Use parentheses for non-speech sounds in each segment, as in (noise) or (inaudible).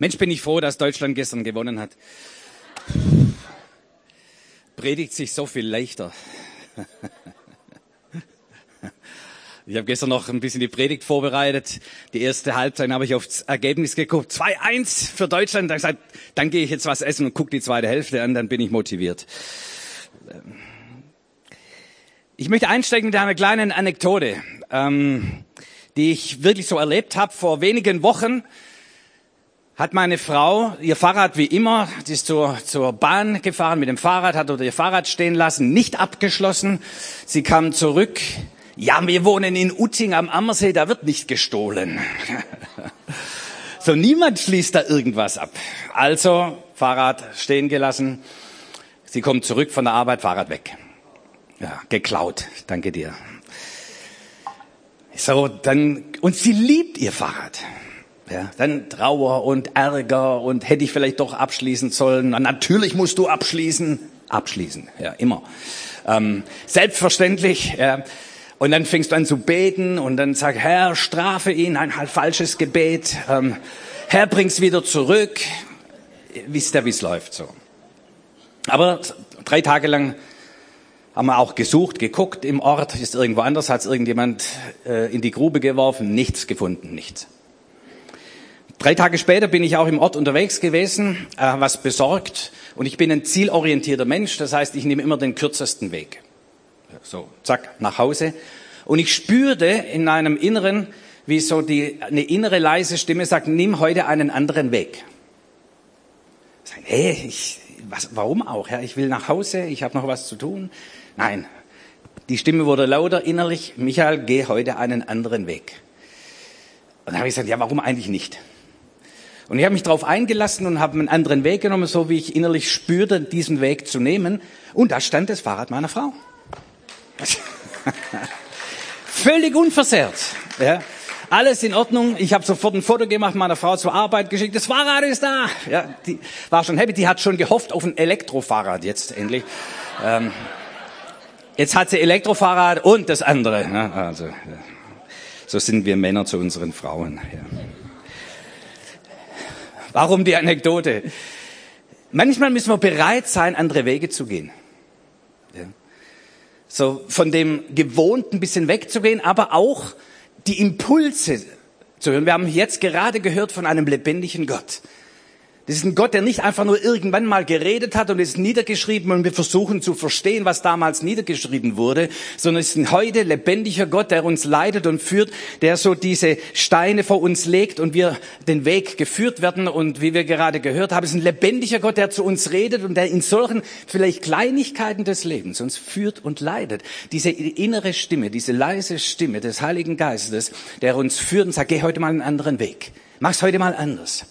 Mensch, bin ich froh, dass Deutschland gestern gewonnen hat. Predigt sich so viel leichter. Ich habe gestern noch ein bisschen die Predigt vorbereitet. Die erste Halbzeit habe ich aufs Ergebnis geguckt. 2-1 für Deutschland. Da gesagt, dann gehe ich jetzt was essen und gucke die zweite Hälfte an, dann bin ich motiviert. Ich möchte einsteigen mit einer kleinen Anekdote, ähm, die ich wirklich so erlebt habe vor wenigen Wochen hat meine Frau ihr Fahrrad wie immer, die ist zur, zur Bahn gefahren mit dem Fahrrad, hat dort ihr Fahrrad stehen lassen, nicht abgeschlossen. Sie kam zurück. Ja, wir wohnen in Utting am Ammersee, da wird nicht gestohlen. (laughs) so, niemand schließt da irgendwas ab. Also, Fahrrad stehen gelassen. Sie kommt zurück von der Arbeit, Fahrrad weg. Ja, geklaut. Danke dir. So, dann, und sie liebt ihr Fahrrad. Ja, dann Trauer und Ärger und hätte ich vielleicht doch abschließen sollen. Und natürlich musst du abschließen. Abschließen, ja, immer. Ähm, selbstverständlich. Ja. Und dann fängst du an zu beten und dann sag, Herr, strafe ihn, ein halt falsches Gebet. Ähm, Herr, bring's wieder zurück. Wisst ihr, wie es läuft so. Aber drei Tage lang haben wir auch gesucht, geguckt im Ort, ist irgendwo anders, hat es irgendjemand äh, in die Grube geworfen, nichts gefunden, nichts. Drei Tage später bin ich auch im Ort unterwegs gewesen, äh, was besorgt. Und ich bin ein zielorientierter Mensch, das heißt, ich nehme immer den kürzesten Weg. So, zack, nach Hause. Und ich spürte in meinem Inneren, wie so die, eine innere leise Stimme sagt, nimm heute einen anderen Weg. Sage, hey, ich, was, warum auch? Herr? Ich will nach Hause, ich habe noch was zu tun. Nein, die Stimme wurde lauter innerlich, Michael, geh heute einen anderen Weg. Und dann habe ich gesagt, ja, warum eigentlich nicht? Und ich habe mich darauf eingelassen und habe einen anderen Weg genommen, so wie ich innerlich spürte, diesen Weg zu nehmen. Und da stand das Fahrrad meiner Frau. (laughs) Völlig unversehrt. Ja. Alles in Ordnung. Ich habe sofort ein Foto gemacht, meiner Frau zur Arbeit geschickt. Das Fahrrad ist da. Ja, die war schon happy. Die hat schon gehofft auf ein Elektrofahrrad jetzt endlich. Ähm, jetzt hat sie Elektrofahrrad und das andere. Ne? Also, ja. so sind wir Männer zu unseren Frauen. Ja. Warum die Anekdote? Manchmal müssen wir bereit sein, andere Wege zu gehen. Ja. So von dem Gewohnten ein bisschen wegzugehen, aber auch die Impulse zu hören. Wir haben jetzt gerade gehört von einem lebendigen Gott. Das ist ein Gott, der nicht einfach nur irgendwann mal geredet hat und ist niedergeschrieben und wir versuchen zu verstehen, was damals niedergeschrieben wurde, sondern es ist ein heute lebendiger Gott, der uns leitet und führt, der so diese Steine vor uns legt und wir den Weg geführt werden und wie wir gerade gehört haben, ist ein lebendiger Gott, der zu uns redet und der in solchen vielleicht Kleinigkeiten des Lebens uns führt und leitet. Diese innere Stimme, diese leise Stimme des Heiligen Geistes, der uns führt und sagt, geh heute mal einen anderen Weg. Mach's heute mal anders.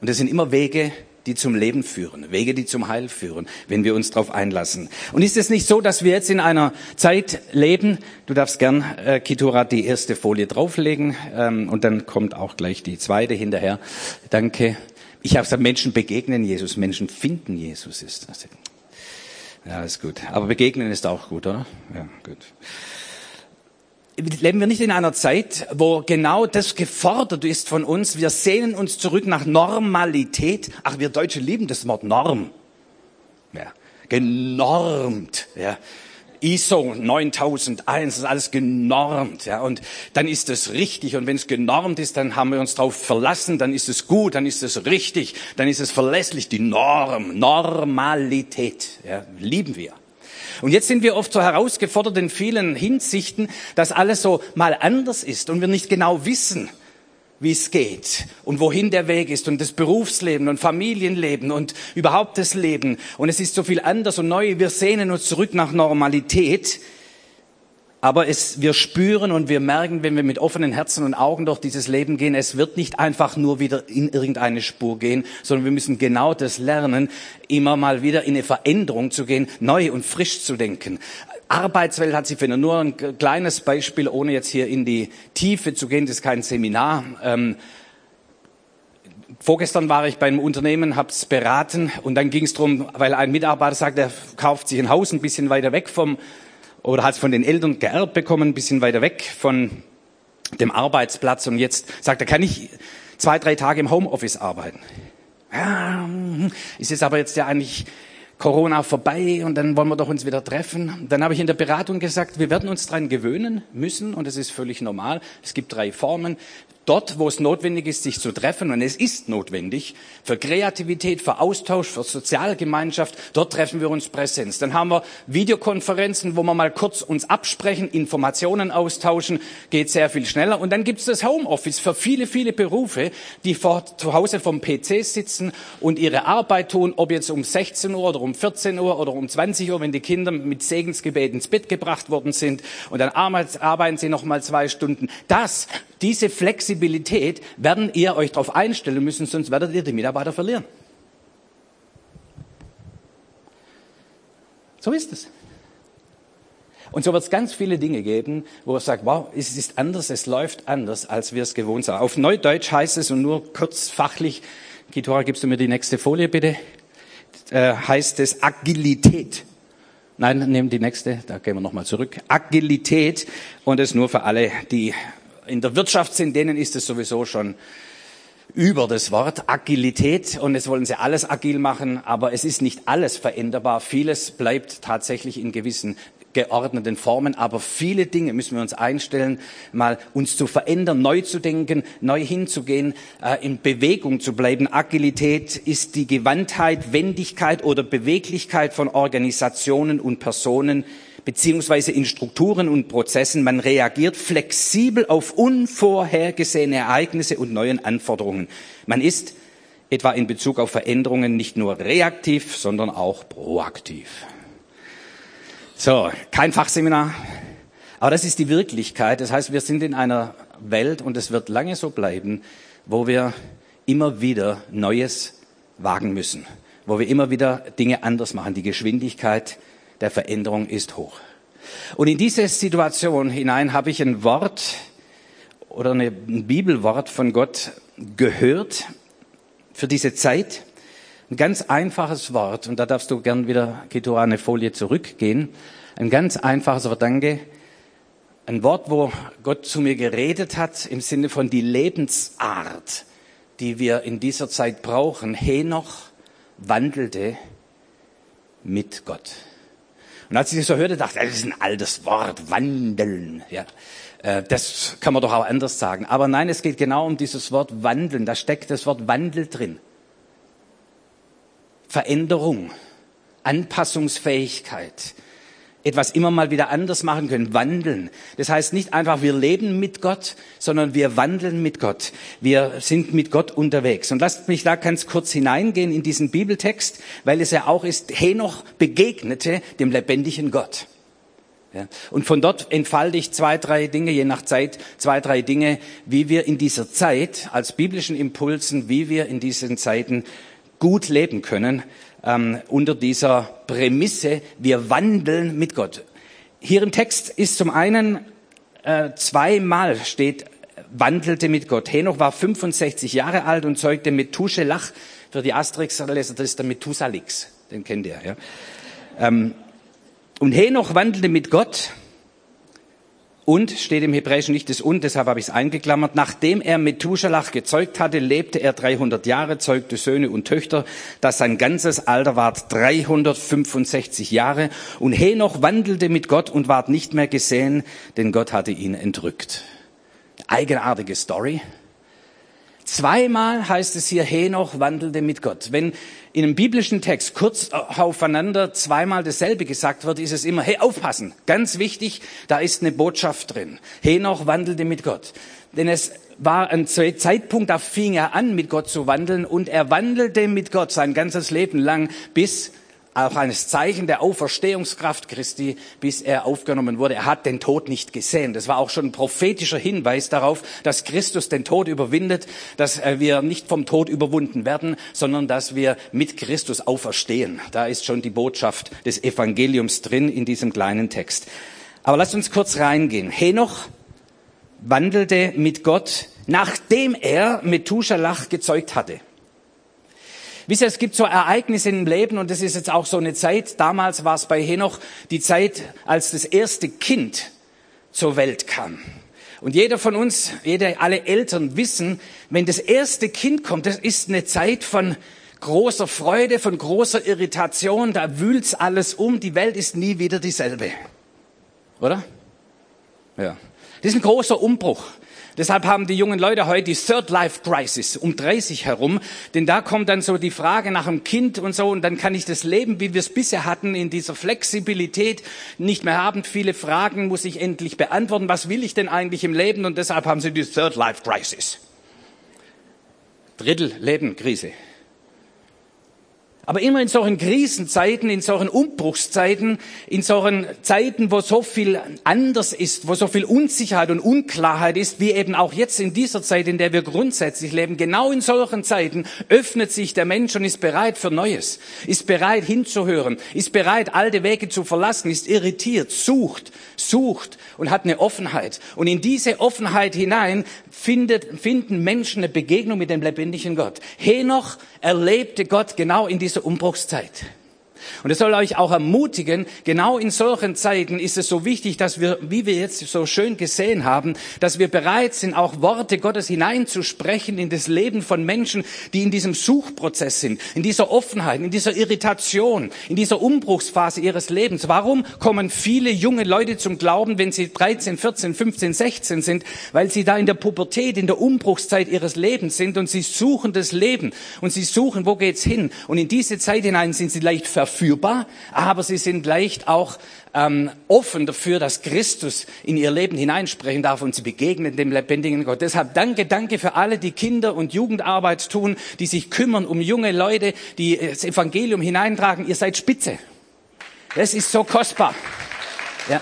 Und es sind immer Wege, die zum Leben führen, Wege, die zum Heil führen, wenn wir uns darauf einlassen. Und ist es nicht so, dass wir jetzt in einer Zeit leben, du darfst gern, äh, Kitura, die erste Folie drauflegen ähm, und dann kommt auch gleich die zweite hinterher. Danke. Ich habe gesagt, Menschen begegnen Jesus, Menschen finden Jesus ist das. Ja, ist gut. Aber begegnen ist auch gut, oder? Ja, gut leben wir nicht in einer Zeit, wo genau das gefordert ist von uns. Wir sehnen uns zurück nach Normalität. Ach, wir Deutsche lieben das Wort Norm. Ja, genormt. Ja. ISO 9001 ist alles genormt, ja, und dann ist es richtig. Und wenn es genormt ist, dann haben wir uns darauf verlassen, dann ist es gut, dann ist es richtig, dann ist es verlässlich. Die Norm, Normalität, ja, lieben wir. Und jetzt sind wir oft so herausgefordert in vielen Hinsichten, dass alles so mal anders ist und wir nicht genau wissen, wie es geht und wohin der Weg ist und das Berufsleben und Familienleben und überhaupt das Leben. Und es ist so viel anders und neu. Wir sehnen uns zurück nach Normalität. Aber es, wir spüren und wir merken, wenn wir mit offenen Herzen und Augen durch dieses Leben gehen, es wird nicht einfach nur wieder in irgendeine Spur gehen, sondern wir müssen genau das lernen, immer mal wieder in eine Veränderung zu gehen, neu und frisch zu denken. Arbeitswelt hat sich verändert. Nur ein kleines Beispiel, ohne jetzt hier in die Tiefe zu gehen, das ist kein Seminar. Ähm, Vorgestern war ich beim Unternehmen, habe es beraten und dann ging es darum, weil ein Mitarbeiter sagt, er kauft sich ein Haus ein bisschen weiter weg vom oder hat es von den Eltern geerbt bekommen, ein bisschen weiter weg von dem Arbeitsplatz und jetzt sagt er, kann ich zwei, drei Tage im Homeoffice arbeiten. Ja, hm, ist es aber jetzt ja eigentlich Corona vorbei und dann wollen wir doch uns wieder treffen. Dann habe ich in der Beratung gesagt, wir werden uns dran gewöhnen müssen und es ist völlig normal. Es gibt drei Formen dort, wo es notwendig ist, sich zu treffen, und es ist notwendig, für Kreativität, für Austausch, für Sozialgemeinschaft, dort treffen wir uns Präsenz. Dann haben wir Videokonferenzen, wo wir mal kurz uns absprechen, Informationen austauschen, geht sehr viel schneller. Und dann gibt es das Homeoffice für viele, viele Berufe, die vor, zu Hause vom PC sitzen und ihre Arbeit tun, ob jetzt um 16 Uhr oder um 14 Uhr oder um 20 Uhr, wenn die Kinder mit Segensgebet ins Bett gebracht worden sind, und dann arbeiten sie noch mal zwei Stunden. Das diese Flexibilität werden ihr euch darauf einstellen müssen, sonst werdet ihr die Mitarbeiter verlieren. So ist es. Und so wird es ganz viele Dinge geben, wo er sagt, wow, es ist anders, es läuft anders, als wir es gewohnt sind. Auf Neudeutsch heißt es, und nur kurz fachlich, Kitora, gibst du mir die nächste Folie bitte, äh, heißt es Agilität. Nein, nehmen die nächste, da gehen wir nochmal zurück. Agilität und es nur für alle, die in der Wirtschaft sind, denen ist es sowieso schon über das Wort Agilität und es wollen sie alles agil machen, aber es ist nicht alles veränderbar. Vieles bleibt tatsächlich in gewissen geordneten Formen, aber viele Dinge müssen wir uns einstellen, mal uns zu verändern, neu zu denken, neu hinzugehen, äh, in Bewegung zu bleiben. Agilität ist die Gewandtheit, Wendigkeit oder Beweglichkeit von Organisationen und Personen, beziehungsweise in Strukturen und Prozessen. Man reagiert flexibel auf unvorhergesehene Ereignisse und neuen Anforderungen. Man ist etwa in Bezug auf Veränderungen nicht nur reaktiv, sondern auch proaktiv. So, kein Fachseminar, aber das ist die Wirklichkeit. Das heißt, wir sind in einer Welt und es wird lange so bleiben, wo wir immer wieder Neues wagen müssen, wo wir immer wieder Dinge anders machen. Die Geschwindigkeit der Veränderung ist hoch. Und in diese Situation hinein habe ich ein Wort oder ein Bibelwort von Gott gehört für diese Zeit. Ein ganz einfaches Wort, und da darfst du gern wieder, Kito, eine Folie zurückgehen. Ein ganz einfaches Wort, danke. Ein Wort, wo Gott zu mir geredet hat im Sinne von die Lebensart, die wir in dieser Zeit brauchen. Henoch wandelte mit Gott. Und als ich das so hörte, dachte ich, das ist ein altes Wort, wandeln. Ja, äh, das kann man doch auch anders sagen. Aber nein, es geht genau um dieses Wort wandeln. Da steckt das Wort Wandel drin. Veränderung, Anpassungsfähigkeit, etwas immer mal wieder anders machen können, wandeln. Das heißt nicht einfach, wir leben mit Gott, sondern wir wandeln mit Gott. Wir sind mit Gott unterwegs. Und lasst mich da ganz kurz hineingehen in diesen Bibeltext, weil es ja auch ist, Henoch begegnete dem lebendigen Gott. Ja. Und von dort entfalte ich zwei, drei Dinge, je nach Zeit, zwei, drei Dinge, wie wir in dieser Zeit als biblischen Impulsen, wie wir in diesen Zeiten gut leben können ähm, unter dieser Prämisse, wir wandeln mit Gott. Hier im Text ist zum einen äh, zweimal steht, wandelte mit Gott. Henoch war 65 Jahre alt und zeugte Methuselach. Für die Asterix-Leser, das ist der Methusalix. Den kennt ihr, ja. Ähm, und Henoch wandelte mit Gott und steht im Hebräischen nicht das und, deshalb habe ich es eingeklammert. Nachdem er Methuselah gezeugt hatte, lebte er 300 Jahre, zeugte Söhne und Töchter. Das sein ganzes Alter ward 365 Jahre. Und Henoch wandelte mit Gott und ward nicht mehr gesehen, denn Gott hatte ihn entrückt. Eigenartige Story. Zweimal heißt es hier, Henoch wandelte mit Gott. Wenn in einem biblischen Text kurz aufeinander zweimal dasselbe gesagt wird, ist es immer, hey, aufpassen, ganz wichtig, da ist eine Botschaft drin. Henoch wandelte mit Gott. Denn es war ein Zeitpunkt, da fing er an, mit Gott zu wandeln und er wandelte mit Gott sein ganzes Leben lang, bis auch eines Zeichen der Auferstehungskraft Christi, bis er aufgenommen wurde. Er hat den Tod nicht gesehen. Das war auch schon ein prophetischer Hinweis darauf, dass Christus den Tod überwindet, dass äh, wir nicht vom Tod überwunden werden, sondern dass wir mit Christus auferstehen. Da ist schon die Botschaft des Evangeliums drin in diesem kleinen Text. Aber lasst uns kurz reingehen. Henoch wandelte mit Gott, nachdem er Methuselah gezeugt hatte. Wisst ihr, es gibt so Ereignisse im Leben und das ist jetzt auch so eine Zeit. Damals war es bei Henoch die Zeit, als das erste Kind zur Welt kam. Und jeder von uns, jeder, alle Eltern wissen, wenn das erste Kind kommt, das ist eine Zeit von großer Freude, von großer Irritation, da wühlt's alles um, die Welt ist nie wieder dieselbe. Oder? Ja. Das ist ein großer Umbruch. Deshalb haben die jungen Leute heute die Third Life Crisis um 30 herum, denn da kommt dann so die Frage nach dem Kind und so und dann kann ich das Leben, wie wir es bisher hatten, in dieser Flexibilität nicht mehr haben. Viele Fragen muss ich endlich beantworten. Was will ich denn eigentlich im Leben? Und deshalb haben sie die Third Life Crisis. Drittel Leben Krise. Aber immer in solchen Krisenzeiten, in solchen Umbruchszeiten, in solchen Zeiten, wo so viel anders ist, wo so viel Unsicherheit und Unklarheit ist, wie eben auch jetzt in dieser Zeit, in der wir grundsätzlich leben, genau in solchen Zeiten öffnet sich der Mensch und ist bereit für Neues, ist bereit hinzuhören, ist bereit, alte Wege zu verlassen, ist irritiert, sucht, sucht und hat eine Offenheit. Und in diese Offenheit hinein findet, finden Menschen eine Begegnung mit dem lebendigen Gott. Henoch erlebte Gott genau in dieser Umbruchszeit. Und es soll euch auch ermutigen, genau in solchen Zeiten ist es so wichtig, dass wir, wie wir jetzt so schön gesehen haben, dass wir bereit sind, auch Worte Gottes hineinzusprechen in das Leben von Menschen, die in diesem Suchprozess sind, in dieser Offenheit, in dieser Irritation, in dieser Umbruchsphase ihres Lebens. Warum kommen viele junge Leute zum Glauben, wenn sie 13, 14, 15, 16 sind? Weil sie da in der Pubertät, in der Umbruchszeit ihres Lebens sind und sie suchen das Leben und sie suchen, wo geht's hin? Und in diese Zeit hinein sind sie leicht verführt verführbar, aber sie sind leicht auch ähm, offen dafür, dass Christus in ihr Leben hineinsprechen darf und sie begegnen dem lebendigen Gott. Deshalb danke, danke für alle, die Kinder- und Jugendarbeit tun, die sich kümmern um junge Leute, die das Evangelium hineintragen. Ihr seid Spitze. Das ist so kostbar. Ja.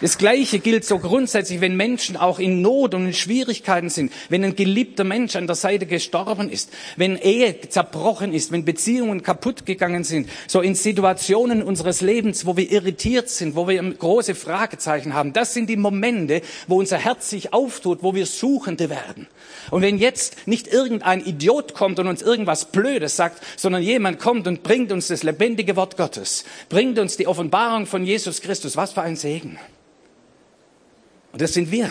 Das Gleiche gilt so grundsätzlich, wenn Menschen auch in Not und in Schwierigkeiten sind, wenn ein geliebter Mensch an der Seite gestorben ist, wenn Ehe zerbrochen ist, wenn Beziehungen kaputt gegangen sind, so in Situationen unseres Lebens, wo wir irritiert sind, wo wir große Fragezeichen haben. Das sind die Momente, wo unser Herz sich auftut, wo wir Suchende werden. Und wenn jetzt nicht irgendein Idiot kommt und uns irgendwas Blödes sagt, sondern jemand kommt und bringt uns das lebendige Wort Gottes, bringt uns die Offenbarung von Jesus Christus, was für ein Segen. Und das sind wir.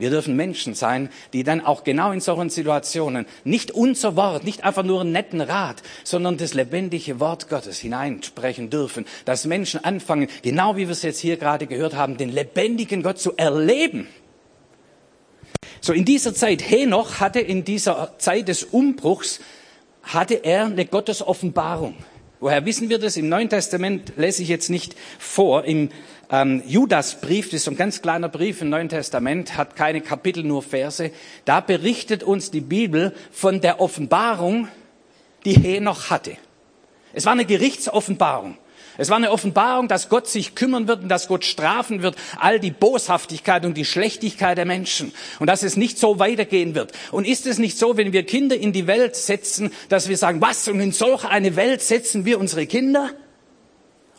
Wir dürfen Menschen sein, die dann auch genau in solchen Situationen nicht unser Wort, nicht einfach nur einen netten Rat, sondern das lebendige Wort Gottes hineinsprechen dürfen, dass Menschen anfangen, genau wie wir es jetzt hier gerade gehört haben, den lebendigen Gott zu erleben. So in dieser Zeit, Henoch hatte in dieser Zeit des Umbruchs, hatte er eine Gottesoffenbarung. Woher wissen wir das? Im Neuen Testament lese ich jetzt nicht vor. Im ähm, Judasbrief, das ist so ein ganz kleiner Brief im Neuen Testament, hat keine Kapitel, nur Verse. Da berichtet uns die Bibel von der Offenbarung, die Henoch hatte. Es war eine Gerichtsoffenbarung. Es war eine Offenbarung, dass Gott sich kümmern wird und dass Gott strafen wird, all die Boshaftigkeit und die Schlechtigkeit der Menschen und dass es nicht so weitergehen wird. Und ist es nicht so, wenn wir Kinder in die Welt setzen, dass wir sagen, was, und in solch eine Welt setzen wir unsere Kinder?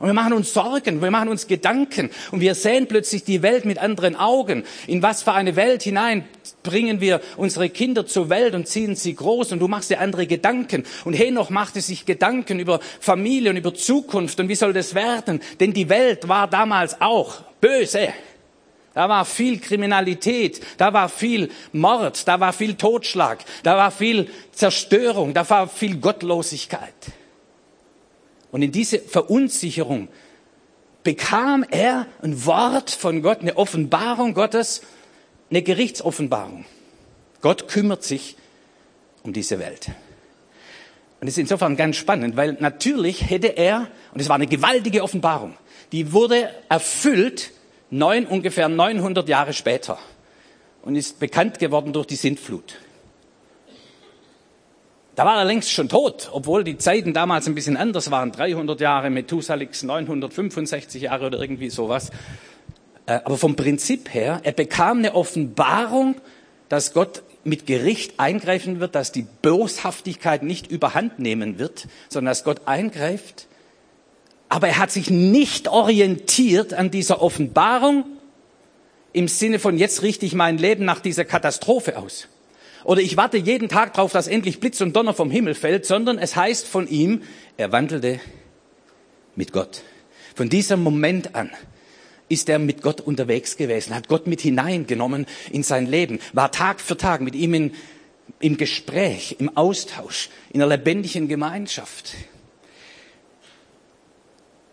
Und wir machen uns Sorgen, wir machen uns Gedanken und wir sehen plötzlich die Welt mit anderen Augen. In was für eine Welt hinein bringen wir unsere Kinder zur Welt und ziehen sie groß und du machst dir andere Gedanken. Und Henoch machte sich Gedanken über Familie und über Zukunft und wie soll das werden? Denn die Welt war damals auch böse. Da war viel Kriminalität, da war viel Mord, da war viel Totschlag, da war viel Zerstörung, da war viel Gottlosigkeit. Und in diese Verunsicherung bekam er ein Wort von Gott, eine Offenbarung Gottes, eine Gerichtsoffenbarung. Gott kümmert sich um diese Welt. Und das ist insofern ganz spannend, weil natürlich hätte er, und es war eine gewaltige Offenbarung, die wurde erfüllt neun, ungefähr 900 Jahre später und ist bekannt geworden durch die Sintflut. Da war er längst schon tot, obwohl die Zeiten damals ein bisschen anders waren. 300 Jahre, Methusalix 965 Jahre oder irgendwie sowas. Äh, aber vom Prinzip her, er bekam eine Offenbarung, dass Gott mit Gericht eingreifen wird, dass die Boshaftigkeit nicht überhand nehmen wird, sondern dass Gott eingreift. Aber er hat sich nicht orientiert an dieser Offenbarung im Sinne von, jetzt richte ich mein Leben nach dieser Katastrophe aus. Oder ich warte jeden Tag darauf, dass endlich Blitz und Donner vom Himmel fällt, sondern es heißt von ihm, er wandelte mit Gott. Von diesem Moment an ist er mit Gott unterwegs gewesen, hat Gott mit hineingenommen in sein Leben, war Tag für Tag mit ihm in, im Gespräch, im Austausch, in einer lebendigen Gemeinschaft.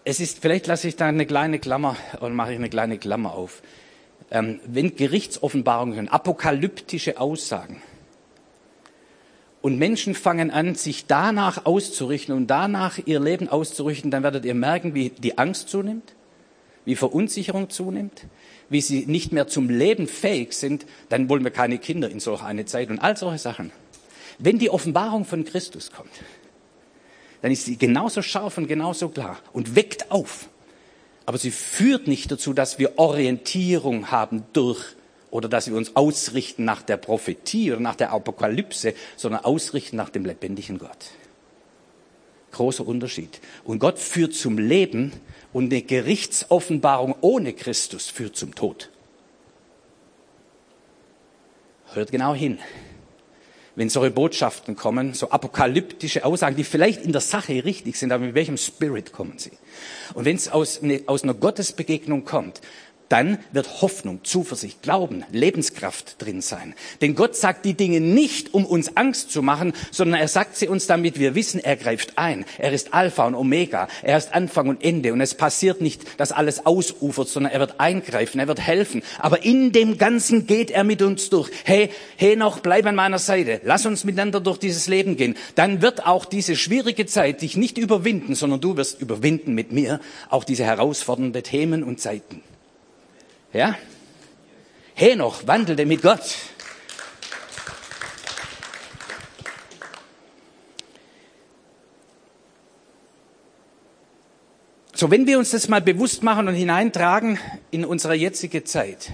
Es ist, vielleicht lasse ich da eine kleine Klammer und mache ich eine kleine Klammer auf. Ähm, wenn Gerichtsoffenbarungen, apokalyptische Aussagen und Menschen fangen an, sich danach auszurichten und danach ihr Leben auszurichten, dann werdet ihr merken, wie die Angst zunimmt, wie Verunsicherung zunimmt, wie sie nicht mehr zum Leben fähig sind, dann wollen wir keine Kinder in solch eine Zeit und all solche Sachen. Wenn die Offenbarung von Christus kommt, dann ist sie genauso scharf und genauso klar und weckt auf. Aber sie führt nicht dazu, dass wir Orientierung haben durch oder dass wir uns ausrichten nach der Prophetie oder nach der Apokalypse, sondern ausrichten nach dem lebendigen Gott. Großer Unterschied. Und Gott führt zum Leben und eine Gerichtsoffenbarung ohne Christus führt zum Tod. Hört genau hin. Wenn solche Botschaften kommen, so apokalyptische Aussagen, die vielleicht in der Sache richtig sind, aber mit welchem Spirit kommen sie? Und wenn es aus, eine, aus einer Gottesbegegnung kommt, dann wird Hoffnung, Zuversicht, Glauben, Lebenskraft drin sein. Denn Gott sagt die Dinge nicht, um uns Angst zu machen, sondern er sagt sie uns, damit wir wissen, er greift ein. Er ist Alpha und Omega. Er ist Anfang und Ende. Und es passiert nicht, dass alles ausufert, sondern er wird eingreifen, er wird helfen. Aber in dem Ganzen geht er mit uns durch. Hey, hey noch, bleib an meiner Seite. Lass uns miteinander durch dieses Leben gehen. Dann wird auch diese schwierige Zeit dich nicht überwinden, sondern du wirst überwinden mit mir auch diese herausfordernde Themen und Zeiten. Ja? Henoch wandelte mit Gott. So, wenn wir uns das mal bewusst machen und hineintragen in unsere jetzige Zeit,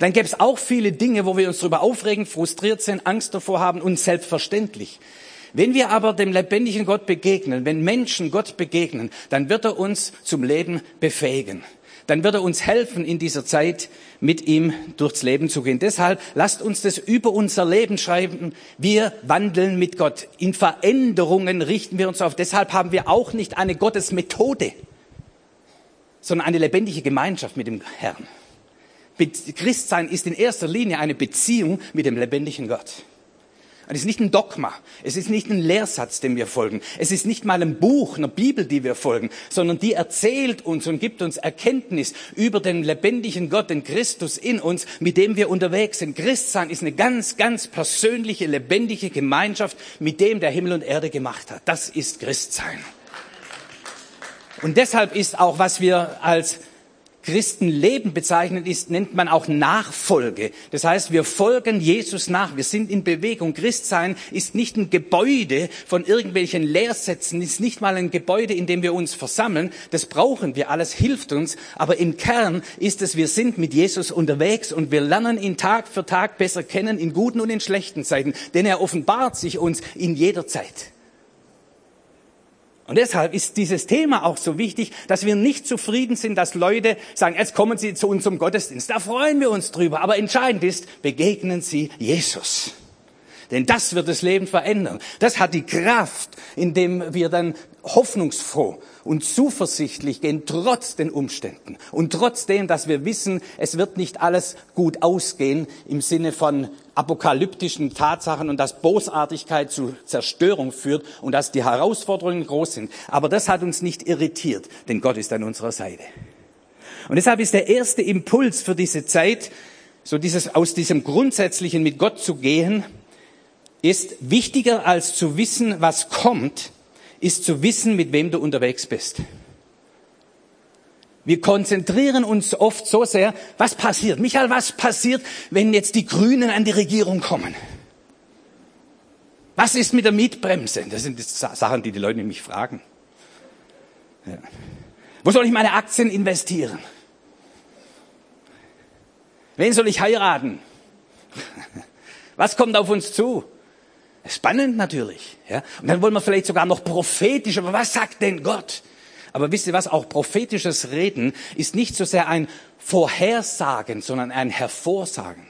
dann gäbe es auch viele Dinge, wo wir uns darüber aufregen, frustriert sind, Angst davor haben und selbstverständlich. Wenn wir aber dem lebendigen Gott begegnen, wenn Menschen Gott begegnen, dann wird er uns zum Leben befähigen dann wird er uns helfen, in dieser Zeit mit ihm durchs Leben zu gehen. Deshalb lasst uns das über unser Leben schreiben. Wir wandeln mit Gott. In Veränderungen richten wir uns auf. Deshalb haben wir auch nicht eine Gottesmethode, sondern eine lebendige Gemeinschaft mit dem Herrn. Christsein ist in erster Linie eine Beziehung mit dem lebendigen Gott. Es ist nicht ein Dogma, es ist nicht ein Lehrsatz, dem wir folgen, es ist nicht mal ein Buch, eine Bibel, die wir folgen, sondern die erzählt uns und gibt uns Erkenntnis über den lebendigen Gott, den Christus in uns, mit dem wir unterwegs sind. Christsein ist eine ganz, ganz persönliche, lebendige Gemeinschaft, mit dem der Himmel und Erde gemacht hat. Das ist Christsein. Und deshalb ist auch, was wir als Christenleben bezeichnet ist, nennt man auch Nachfolge. Das heißt, wir folgen Jesus nach. Wir sind in Bewegung. Christsein ist nicht ein Gebäude von irgendwelchen Lehrsätzen, ist nicht mal ein Gebäude, in dem wir uns versammeln. Das brauchen wir. Alles hilft uns. Aber im Kern ist es, wir sind mit Jesus unterwegs und wir lernen ihn Tag für Tag besser kennen, in guten und in schlechten Zeiten. Denn er offenbart sich uns in jeder Zeit. Und deshalb ist dieses Thema auch so wichtig, dass wir nicht zufrieden sind, dass Leute sagen, jetzt kommen Sie zu uns zum Gottesdienst. Da freuen wir uns drüber. Aber entscheidend ist, begegnen Sie Jesus. Denn das wird das Leben verändern. Das hat die Kraft, indem wir dann hoffnungsfroh und zuversichtlich gehen, trotz den Umständen. Und trotzdem, dass wir wissen, es wird nicht alles gut ausgehen im Sinne von apokalyptischen Tatsachen und dass Bosartigkeit zu Zerstörung führt und dass die Herausforderungen groß sind. Aber das hat uns nicht irritiert, denn Gott ist an unserer Seite. Und deshalb ist der erste Impuls für diese Zeit, so dieses, aus diesem Grundsätzlichen mit Gott zu gehen, ist wichtiger als zu wissen, was kommt, ist zu wissen, mit wem du unterwegs bist. Wir konzentrieren uns oft so sehr, was passiert? Michael, was passiert, wenn jetzt die Grünen an die Regierung kommen? Was ist mit der Mietbremse? Das sind die Sachen, die die Leute mich fragen. Ja. Wo soll ich meine Aktien investieren? Wen soll ich heiraten? (laughs) Was kommt auf uns zu? Spannend natürlich. Ja? Und dann wollen wir vielleicht sogar noch prophetisch, aber was sagt denn Gott? Aber wisst ihr was, auch prophetisches Reden ist nicht so sehr ein Vorhersagen, sondern ein Hervorsagen.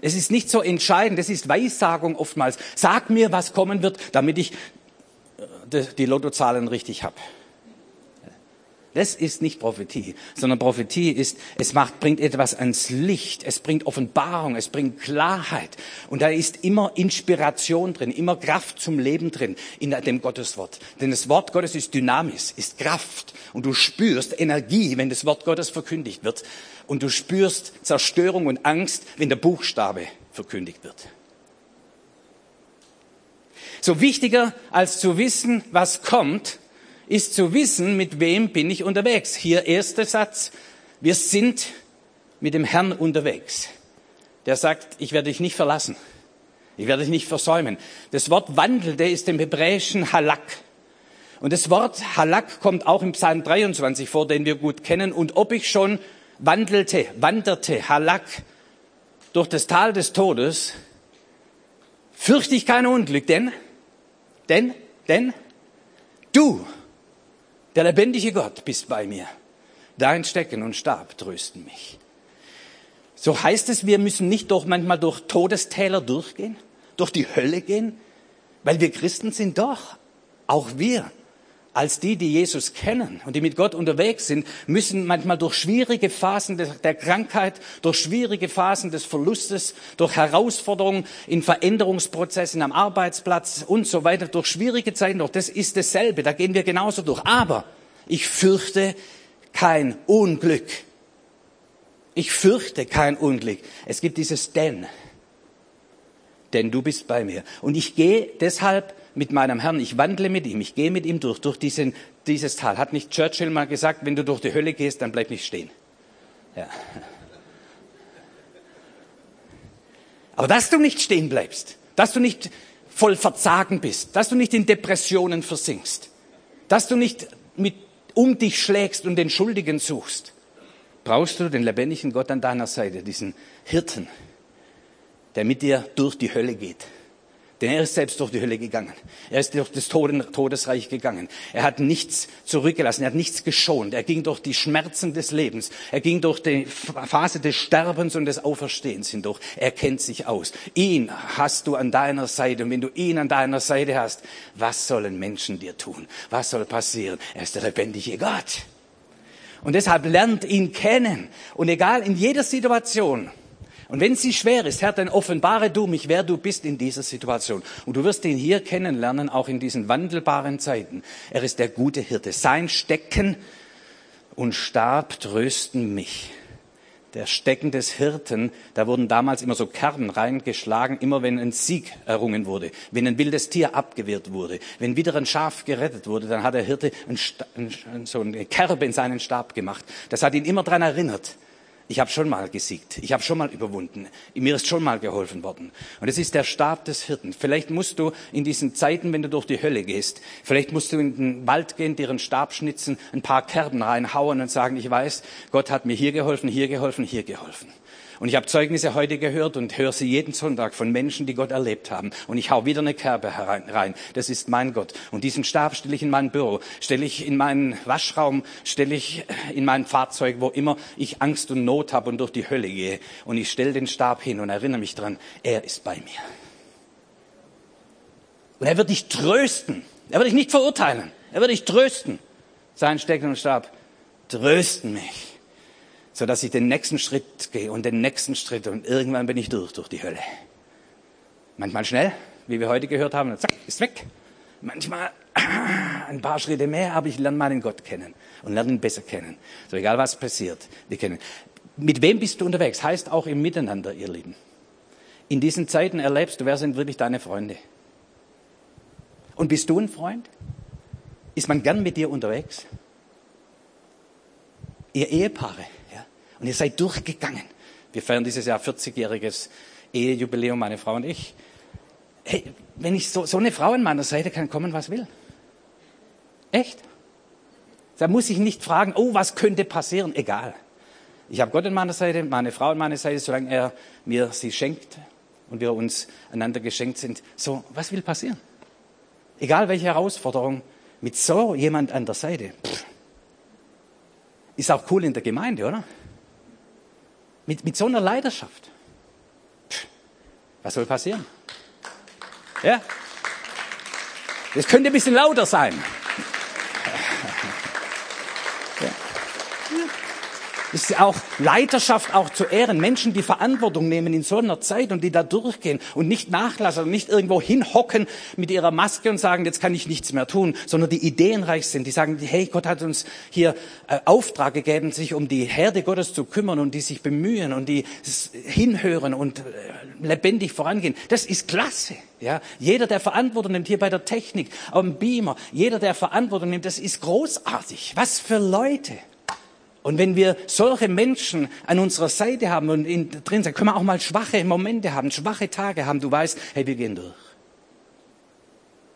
Es ist nicht so entscheidend, es ist Weissagung oftmals. Sag mir, was kommen wird, damit ich äh, die Lottozahlen richtig habe. Das ist nicht Prophetie, sondern Prophetie ist, es macht, bringt etwas ans Licht, es bringt Offenbarung, es bringt Klarheit. Und da ist immer Inspiration drin, immer Kraft zum Leben drin in dem Gotteswort. Denn das Wort Gottes ist dynamisch, ist Kraft. Und du spürst Energie, wenn das Wort Gottes verkündigt wird. Und du spürst Zerstörung und Angst, wenn der Buchstabe verkündigt wird. So wichtiger als zu wissen, was kommt, ist zu wissen, mit wem bin ich unterwegs. Hier erster Satz. Wir sind mit dem Herrn unterwegs. Der sagt, ich werde dich nicht verlassen. Ich werde dich nicht versäumen. Das Wort wandelte ist im Hebräischen Halak. Und das Wort Halak kommt auch im Psalm 23 vor, den wir gut kennen. Und ob ich schon wandelte, wanderte, Halak, durch das Tal des Todes, fürchte ich kein Unglück, denn, denn, denn, du der lebendige Gott bist bei mir. Dein Stecken und Stab trösten mich. So heißt es, wir müssen nicht doch manchmal durch Todestäler durchgehen, durch die Hölle gehen, weil wir Christen sind doch. Auch wir als die, die Jesus kennen und die mit Gott unterwegs sind, müssen manchmal durch schwierige Phasen der Krankheit, durch schwierige Phasen des Verlustes, durch Herausforderungen in Veränderungsprozessen am Arbeitsplatz und so weiter, durch schwierige Zeiten durch. Das ist dasselbe, da gehen wir genauso durch. Aber ich fürchte kein Unglück. Ich fürchte kein Unglück. Es gibt dieses Denn. Denn du bist bei mir. Und ich gehe deshalb mit meinem Herrn, ich wandle mit ihm, ich gehe mit ihm durch, durch diesen, dieses Tal. Hat nicht Churchill mal gesagt, wenn du durch die Hölle gehst, dann bleib nicht stehen. Ja. Aber dass du nicht stehen bleibst, dass du nicht voll Verzagen bist, dass du nicht in Depressionen versinkst, dass du nicht mit um dich schlägst und den Schuldigen suchst, brauchst du den lebendigen Gott an deiner Seite, diesen Hirten, der mit dir durch die Hölle geht. Denn er ist selbst durch die Hölle gegangen. Er ist durch das Todesreich gegangen. Er hat nichts zurückgelassen. Er hat nichts geschont. Er ging durch die Schmerzen des Lebens. Er ging durch die Phase des Sterbens und des Auferstehens hindurch. Er kennt sich aus. Ihn hast du an deiner Seite. Und wenn du ihn an deiner Seite hast, was sollen Menschen dir tun? Was soll passieren? Er ist der lebendige Gott. Und deshalb lernt ihn kennen. Und egal in jeder Situation, und wenn sie schwer ist, Herr, dann offenbare du mich, wer du bist in dieser Situation. Und du wirst ihn hier kennenlernen, auch in diesen wandelbaren Zeiten. Er ist der gute Hirte. Sein Stecken und Stab trösten mich. Der Stecken des Hirten, da wurden damals immer so Kerben reingeschlagen, immer wenn ein Sieg errungen wurde, wenn ein wildes Tier abgewehrt wurde, wenn wieder ein Schaf gerettet wurde, dann hat der Hirte ein, so eine Kerbe in seinen Stab gemacht. Das hat ihn immer daran erinnert, ich habe schon mal gesiegt, ich habe schon mal überwunden, mir ist schon mal geholfen worden. Und es ist der Stab des Hirten. Vielleicht musst du in diesen Zeiten, wenn du durch die Hölle gehst, vielleicht musst du in den Wald gehen, dir einen Stab schnitzen, ein paar Kerben reinhauen und sagen, ich weiß, Gott hat mir hier geholfen, hier geholfen, hier geholfen. Und ich habe Zeugnisse heute gehört und höre sie jeden Sonntag von Menschen, die Gott erlebt haben. Und ich hau wieder eine Kerbe rein. Das ist mein Gott. Und diesen Stab stelle ich in mein Büro, stelle ich in meinen Waschraum, stelle ich in mein Fahrzeug, wo immer ich Angst und Not habe und durch die Hölle gehe. Und ich stelle den Stab hin und erinnere mich dran, er ist bei mir. Und er wird dich trösten. Er wird dich nicht verurteilen. Er wird dich trösten. Sein Stecken und Stab trösten mich so dass ich den nächsten Schritt gehe und den nächsten Schritt und irgendwann bin ich durch, durch die Hölle. Manchmal schnell, wie wir heute gehört haben, zack, ist weg. Manchmal (clears throat) ein paar Schritte mehr, aber ich lerne meinen Gott kennen und lerne ihn besser kennen. So egal was passiert, wir kennen. Mit wem bist du unterwegs? Heißt auch im Miteinander, ihr Lieben. In diesen Zeiten erlebst du, wer sind wirklich deine Freunde? Und bist du ein Freund? Ist man gern mit dir unterwegs? Ihr Ehepaare, und ihr seid durchgegangen. Wir feiern dieses Jahr 40-jähriges Ehejubiläum, meine Frau und ich. Hey, wenn ich so, so eine Frau an meiner Seite kann kommen, was will. Echt? Da muss ich nicht fragen, oh, was könnte passieren? Egal. Ich habe Gott an meiner Seite, meine Frau an meiner Seite, solange er mir sie schenkt und wir uns einander geschenkt sind. So, was will passieren? Egal welche Herausforderung, mit so jemand an der Seite. Pff. Ist auch cool in der Gemeinde, oder? Mit, mit so einer Leidenschaft. Was soll passieren? Ja? Das könnte ein bisschen lauter sein. Ja. Es ist auch Leiterschaft auch zu ehren. Menschen, die Verantwortung nehmen in so einer Zeit und die da durchgehen und nicht nachlassen und nicht irgendwo hinhocken mit ihrer Maske und sagen, jetzt kann ich nichts mehr tun, sondern die ideenreich sind, die sagen, hey, Gott hat uns hier äh, Auftrag gegeben, sich um die Herde Gottes zu kümmern und die sich bemühen und die hinhören und äh, lebendig vorangehen. Das ist klasse. Ja, jeder, der Verantwortung nimmt hier bei der Technik, am Beamer, jeder, der Verantwortung nimmt, das ist großartig. Was für Leute. Und wenn wir solche Menschen an unserer Seite haben und in, drin sind, können wir auch mal schwache Momente haben, schwache Tage haben. Du weißt, hey, wir gehen durch.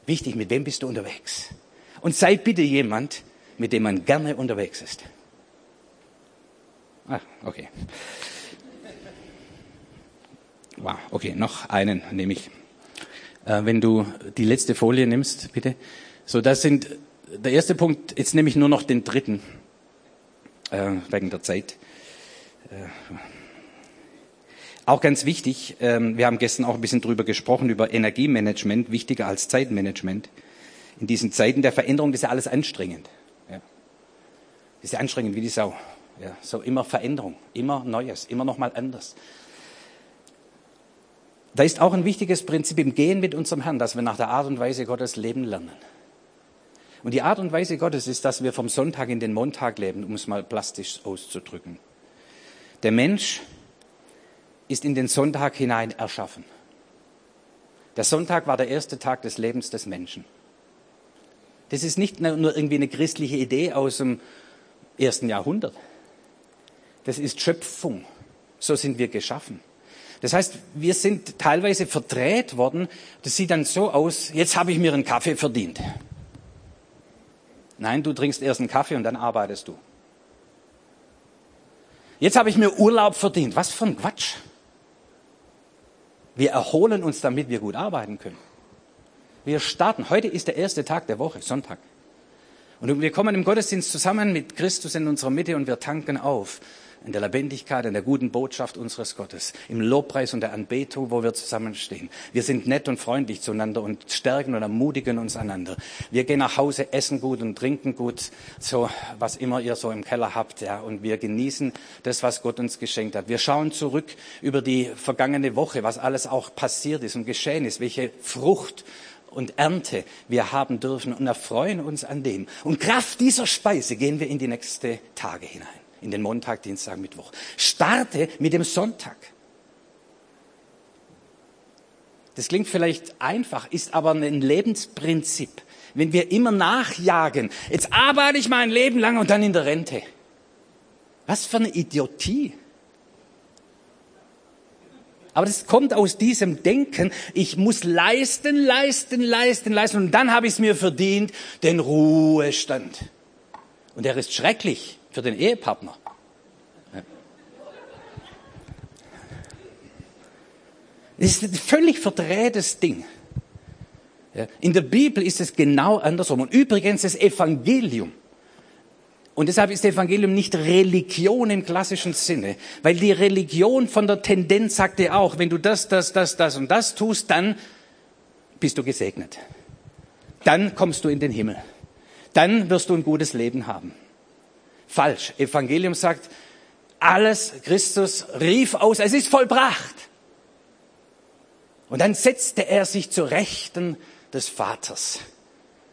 Wichtig, mit wem bist du unterwegs? Und sei bitte jemand, mit dem man gerne unterwegs ist. Ah, okay. Wow, okay, noch einen nehme ich. Äh, wenn du die letzte Folie nimmst, bitte. So, das sind der erste Punkt. Jetzt nehme ich nur noch den dritten äh, wegen der Zeit. Äh, auch ganz wichtig, ähm, wir haben gestern auch ein bisschen drüber gesprochen, über Energiemanagement, wichtiger als Zeitmanagement. In diesen Zeiten der Veränderung ist ja alles anstrengend. Ja. ist ja anstrengend wie die Sau. Ja, so immer Veränderung, immer Neues, immer nochmal anders. Da ist auch ein wichtiges Prinzip im Gehen mit unserem Herrn, dass wir nach der Art und Weise Gottes leben lernen. Und die Art und Weise Gottes ist, dass wir vom Sonntag in den Montag leben, um es mal plastisch auszudrücken. Der Mensch ist in den Sonntag hinein erschaffen. Der Sonntag war der erste Tag des Lebens des Menschen. Das ist nicht nur irgendwie eine christliche Idee aus dem ersten Jahrhundert. Das ist Schöpfung. So sind wir geschaffen. Das heißt, wir sind teilweise verdreht worden. Das sieht dann so aus, jetzt habe ich mir einen Kaffee verdient. Nein, du trinkst erst einen Kaffee und dann arbeitest du. Jetzt habe ich mir Urlaub verdient. Was für ein Quatsch. Wir erholen uns, damit wir gut arbeiten können. Wir starten. Heute ist der erste Tag der Woche, Sonntag. Und wir kommen im Gottesdienst zusammen mit Christus in unserer Mitte und wir tanken auf in der Lebendigkeit, in der guten Botschaft unseres Gottes, im Lobpreis und der Anbetung, wo wir zusammenstehen. Wir sind nett und freundlich zueinander und stärken und ermutigen uns einander. Wir gehen nach Hause, essen gut und trinken gut, so was immer ihr so im Keller habt, ja, und wir genießen das, was Gott uns geschenkt hat. Wir schauen zurück über die vergangene Woche, was alles auch passiert ist und geschehen ist, welche Frucht und Ernte wir haben dürfen und erfreuen uns an dem. Und Kraft dieser Speise gehen wir in die nächsten Tage hinein in den Montag, Dienstag, Mittwoch. Starte mit dem Sonntag. Das klingt vielleicht einfach, ist aber ein Lebensprinzip. Wenn wir immer nachjagen, jetzt arbeite ich mein Leben lang und dann in der Rente. Was für eine Idiotie. Aber das kommt aus diesem Denken, ich muss leisten, leisten, leisten, leisten und dann habe ich es mir verdient, den Ruhestand. Und der ist schrecklich für den Ehepartner. Das ist ein völlig verdrehtes Ding. In der Bibel ist es genau andersrum. Und übrigens das Evangelium. Und deshalb ist das Evangelium nicht Religion im klassischen Sinne, weil die Religion von der Tendenz sagte auch, wenn du das, das, das, das und das tust, dann bist du gesegnet. Dann kommst du in den Himmel. Dann wirst du ein gutes Leben haben. Falsch. Evangelium sagt, alles, Christus rief aus, es ist vollbracht. Und dann setzte er sich zur Rechten des Vaters.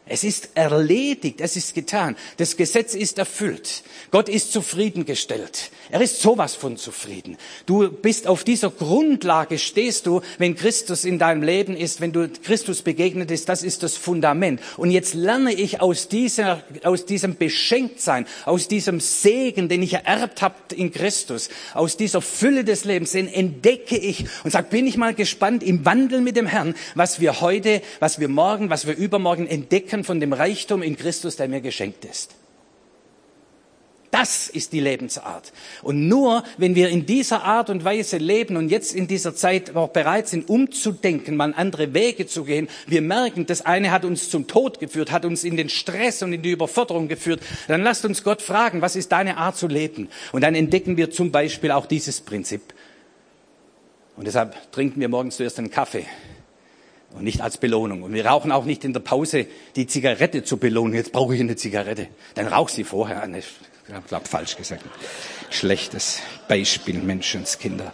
Es ist erledigt, es ist getan. Das Gesetz ist erfüllt. Gott ist zufriedengestellt. Er ist sowas von zufrieden. Du bist auf dieser Grundlage, stehst du, wenn Christus in deinem Leben ist, wenn du Christus begegnet ist, das ist das Fundament. Und jetzt lerne ich aus, dieser, aus diesem Beschenktsein, aus diesem Segen, den ich ererbt habe in Christus, aus dieser Fülle des Lebens, den entdecke ich und sage, bin ich mal gespannt im Wandel mit dem Herrn, was wir heute, was wir morgen, was wir übermorgen entdecken Denken von dem Reichtum in Christus, der mir geschenkt ist. Das ist die Lebensart. Und nur wenn wir in dieser Art und Weise leben und jetzt in dieser Zeit auch bereit sind, umzudenken, mal andere Wege zu gehen, wir merken, das eine hat uns zum Tod geführt, hat uns in den Stress und in die Überforderung geführt, dann lasst uns Gott fragen, was ist deine Art zu leben? Und dann entdecken wir zum Beispiel auch dieses Prinzip. Und deshalb trinken wir morgens zuerst einen Kaffee und nicht als Belohnung. Und wir rauchen auch nicht in der Pause die Zigarette zur Belohnung. Jetzt brauche ich eine Zigarette. Dann rauch sie vorher. Ich glaube, falsch gesagt. Schlechtes Beispiel, Menschenskinder.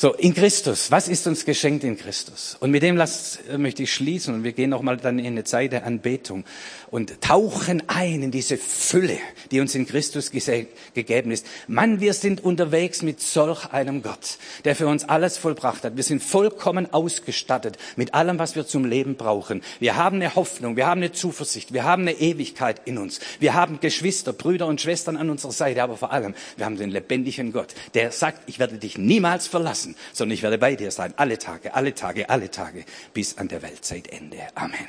So, in Christus. Was ist uns geschenkt in Christus? Und mit dem lasst, äh, möchte ich schließen und wir gehen nochmal dann in eine Zeit der Anbetung und tauchen ein in diese Fülle, die uns in Christus gegeben ist. Mann, wir sind unterwegs mit solch einem Gott, der für uns alles vollbracht hat. Wir sind vollkommen ausgestattet mit allem, was wir zum Leben brauchen. Wir haben eine Hoffnung, wir haben eine Zuversicht, wir haben eine Ewigkeit in uns. Wir haben Geschwister, Brüder und Schwestern an unserer Seite, aber vor allem, wir haben den lebendigen Gott, der sagt, ich werde dich niemals verlassen lassen, sondern ich werde bei dir sein, alle Tage, alle Tage, alle Tage, bis an der Weltzeitende. Amen.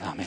Amen.